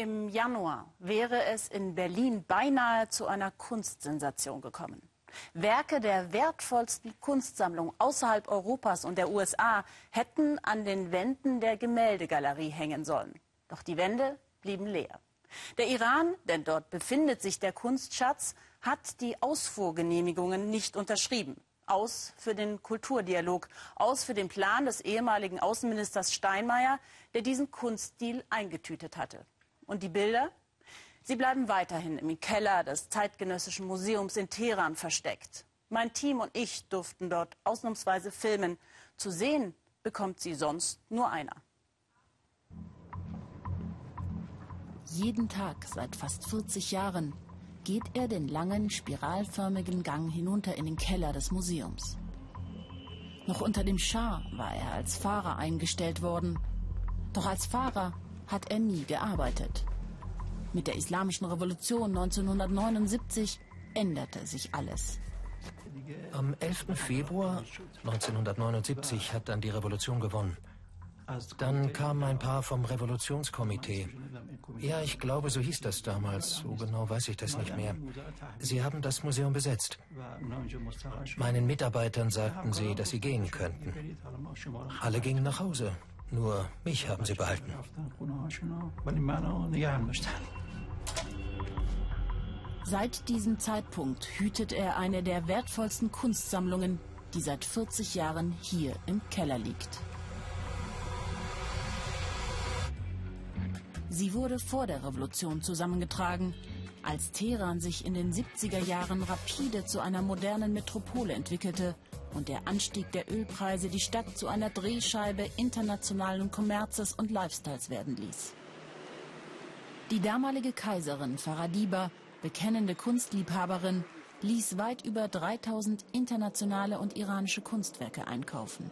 Im Januar wäre es in Berlin beinahe zu einer Kunstsensation gekommen. Werke der wertvollsten Kunstsammlung außerhalb Europas und der USA hätten an den Wänden der Gemäldegalerie hängen sollen. Doch die Wände blieben leer. Der Iran, denn dort befindet sich der Kunstschatz, hat die Ausfuhrgenehmigungen nicht unterschrieben. Aus für den Kulturdialog, aus für den Plan des ehemaligen Außenministers Steinmeier, der diesen Kunststil eingetütet hatte. Und die Bilder? Sie bleiben weiterhin im Keller des Zeitgenössischen Museums in Teheran versteckt. Mein Team und ich durften dort ausnahmsweise filmen. Zu sehen bekommt sie sonst nur einer. Jeden Tag seit fast 40 Jahren geht er den langen, spiralförmigen Gang hinunter in den Keller des Museums. Noch unter dem Schah war er als Fahrer eingestellt worden. Doch als Fahrer hat er nie gearbeitet. Mit der Islamischen Revolution 1979 änderte sich alles. Am 11. Februar 1979 hat dann die Revolution gewonnen. Dann kamen ein paar vom Revolutionskomitee. Ja, ich glaube, so hieß das damals. So genau weiß ich das nicht mehr. Sie haben das Museum besetzt. Meinen Mitarbeitern sagten sie, dass sie gehen könnten. Alle gingen nach Hause. Nur mich haben sie behalten. Seit diesem Zeitpunkt hütet er eine der wertvollsten Kunstsammlungen, die seit 40 Jahren hier im Keller liegt. Sie wurde vor der Revolution zusammengetragen, als Teheran sich in den 70er Jahren rapide zu einer modernen Metropole entwickelte und der Anstieg der Ölpreise die Stadt zu einer Drehscheibe internationalen Kommerzes und Lifestyles werden ließ. Die damalige Kaiserin Faradiba, bekennende Kunstliebhaberin, ließ weit über 3000 internationale und iranische Kunstwerke einkaufen.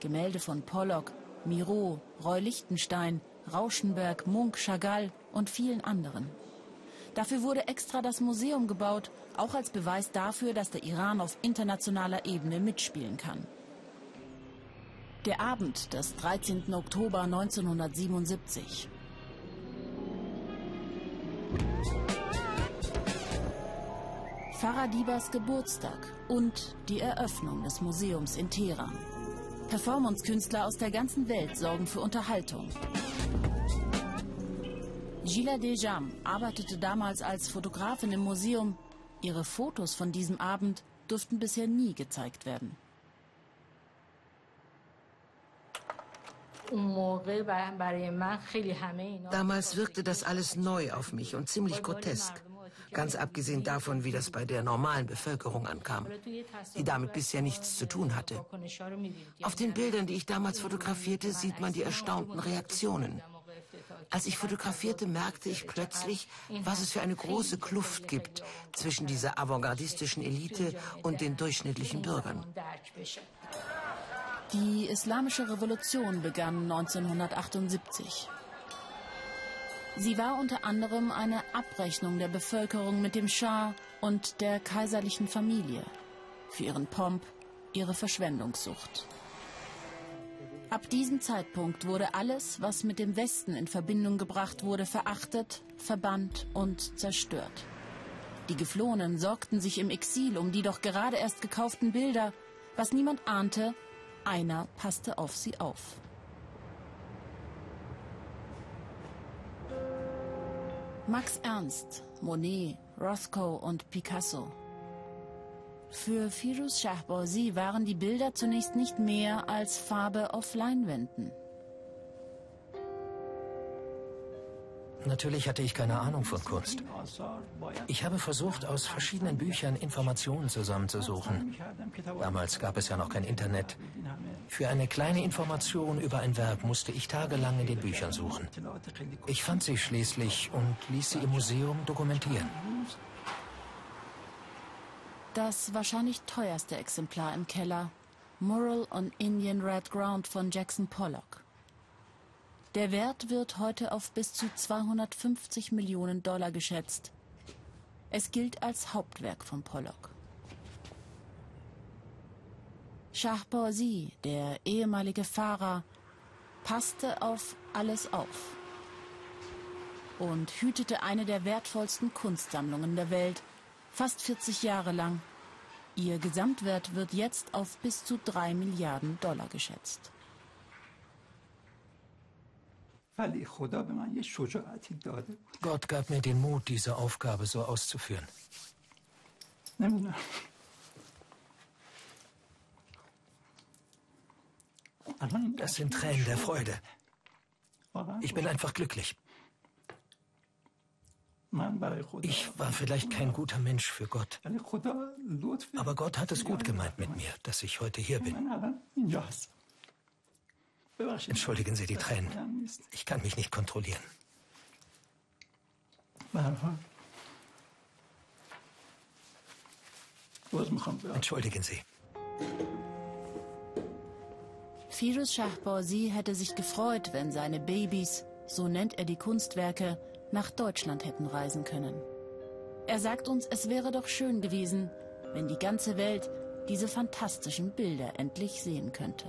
Gemälde von Pollock, Miro, Roy Lichtenstein, Rauschenberg, Munk, Chagall und vielen anderen. Dafür wurde extra das Museum gebaut, auch als Beweis dafür, dass der Iran auf internationaler Ebene mitspielen kann. Der Abend des 13. Oktober 1977. Faradibas Geburtstag und die Eröffnung des Museums in Teheran. Performancekünstler aus der ganzen Welt sorgen für Unterhaltung. Gila Dejam arbeitete damals als Fotografin im Museum. Ihre Fotos von diesem Abend durften bisher nie gezeigt werden. Damals wirkte das alles neu auf mich und ziemlich grotesk. Ganz abgesehen davon, wie das bei der normalen Bevölkerung ankam, die damit bisher nichts zu tun hatte. Auf den Bildern, die ich damals fotografierte, sieht man die erstaunten Reaktionen. Als ich fotografierte, merkte ich plötzlich, was es für eine große Kluft gibt zwischen dieser avantgardistischen Elite und den durchschnittlichen Bürgern. Die Islamische Revolution begann 1978. Sie war unter anderem eine Abrechnung der Bevölkerung mit dem Schah und der kaiserlichen Familie für ihren Pomp, ihre Verschwendungssucht. Ab diesem Zeitpunkt wurde alles, was mit dem Westen in Verbindung gebracht wurde, verachtet, verbannt und zerstört. Die Geflohenen sorgten sich im Exil um die doch gerade erst gekauften Bilder. Was niemand ahnte, einer passte auf sie auf. Max Ernst, Monet, Rothko und Picasso für Firuz Shahbazi waren die Bilder zunächst nicht mehr als Farbe auf Leinwänden. Natürlich hatte ich keine Ahnung von Kunst. Ich habe versucht, aus verschiedenen Büchern Informationen zusammenzusuchen. Damals gab es ja noch kein Internet. Für eine kleine Information über ein Werk musste ich tagelang in den Büchern suchen. Ich fand sie schließlich und ließ sie im Museum dokumentieren das wahrscheinlich teuerste Exemplar im Keller, Mural on Indian Red Ground von Jackson Pollock. Der Wert wird heute auf bis zu 250 Millionen Dollar geschätzt. Es gilt als Hauptwerk von Pollock. Shahbazi, der ehemalige Fahrer, passte auf alles auf. und hütete eine der wertvollsten Kunstsammlungen der Welt, fast 40 Jahre lang. Ihr Gesamtwert wird jetzt auf bis zu drei Milliarden Dollar geschätzt. Gott gab mir den Mut, diese Aufgabe so auszuführen. Das sind Tränen der Freude. Ich bin einfach glücklich. Ich war vielleicht kein guter Mensch für Gott. Aber Gott hat es gut gemeint mit mir, dass ich heute hier bin. Entschuldigen Sie die Tränen. Ich kann mich nicht kontrollieren. Entschuldigen Sie. Firuz Shahborzi hätte sich gefreut, wenn seine Babys, so nennt er die Kunstwerke, nach Deutschland hätten reisen können. Er sagt uns, es wäre doch schön gewesen, wenn die ganze Welt diese fantastischen Bilder endlich sehen könnte.